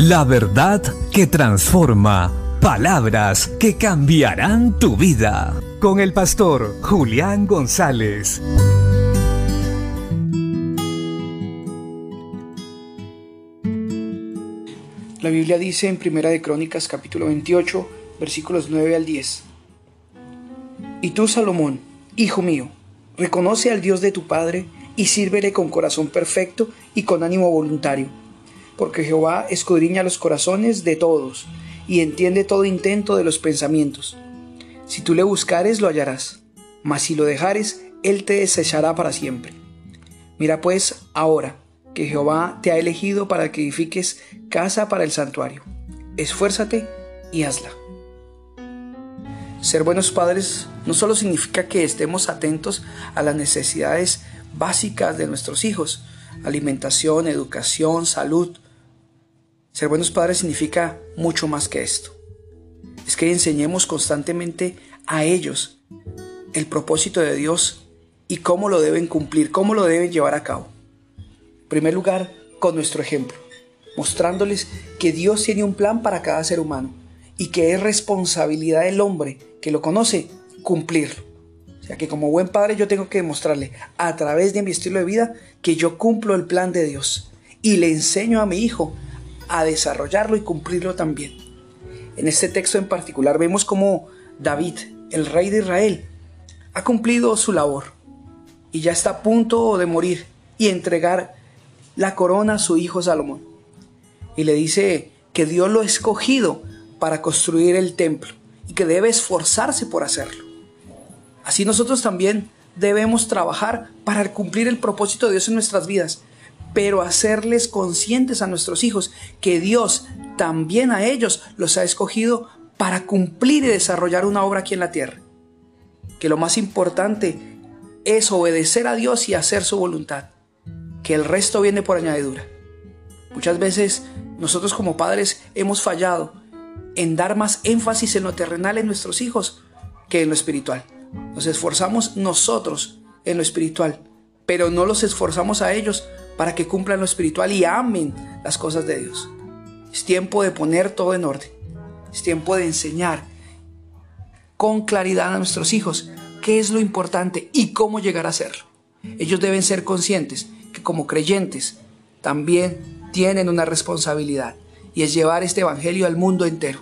La verdad que transforma. Palabras que cambiarán tu vida. Con el pastor Julián González. La Biblia dice en Primera de Crónicas capítulo 28 versículos 9 al 10. Y tú, Salomón, hijo mío, reconoce al Dios de tu Padre y sírvele con corazón perfecto y con ánimo voluntario porque Jehová escudriña los corazones de todos y entiende todo intento de los pensamientos. Si tú le buscares, lo hallarás, mas si lo dejares, él te desechará para siempre. Mira pues ahora que Jehová te ha elegido para que edifiques casa para el santuario. Esfuérzate y hazla. Ser buenos padres no solo significa que estemos atentos a las necesidades básicas de nuestros hijos, alimentación, educación, salud, ser buenos padres significa mucho más que esto. Es que enseñemos constantemente a ellos el propósito de Dios y cómo lo deben cumplir, cómo lo deben llevar a cabo. En primer lugar, con nuestro ejemplo, mostrándoles que Dios tiene un plan para cada ser humano y que es responsabilidad del hombre que lo conoce cumplirlo. O sea que como buen padre yo tengo que demostrarle a través de mi estilo de vida que yo cumplo el plan de Dios y le enseño a mi hijo a desarrollarlo y cumplirlo también. En este texto en particular vemos cómo David, el rey de Israel, ha cumplido su labor y ya está a punto de morir y entregar la corona a su hijo Salomón. Y le dice que Dios lo ha escogido para construir el templo y que debe esforzarse por hacerlo. Así nosotros también debemos trabajar para cumplir el propósito de Dios en nuestras vidas pero hacerles conscientes a nuestros hijos que Dios también a ellos los ha escogido para cumplir y desarrollar una obra aquí en la tierra. Que lo más importante es obedecer a Dios y hacer su voluntad, que el resto viene por añadidura. Muchas veces nosotros como padres hemos fallado en dar más énfasis en lo terrenal en nuestros hijos que en lo espiritual. Nos esforzamos nosotros en lo espiritual, pero no los esforzamos a ellos para que cumplan lo espiritual y amen las cosas de Dios. Es tiempo de poner todo en orden. Es tiempo de enseñar con claridad a nuestros hijos qué es lo importante y cómo llegar a hacerlo. Ellos deben ser conscientes que como creyentes también tienen una responsabilidad y es llevar este Evangelio al mundo entero.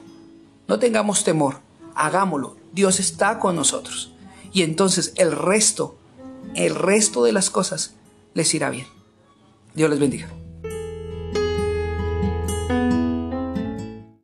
No tengamos temor, hagámoslo. Dios está con nosotros. Y entonces el resto, el resto de las cosas les irá bien. Dios les bendiga.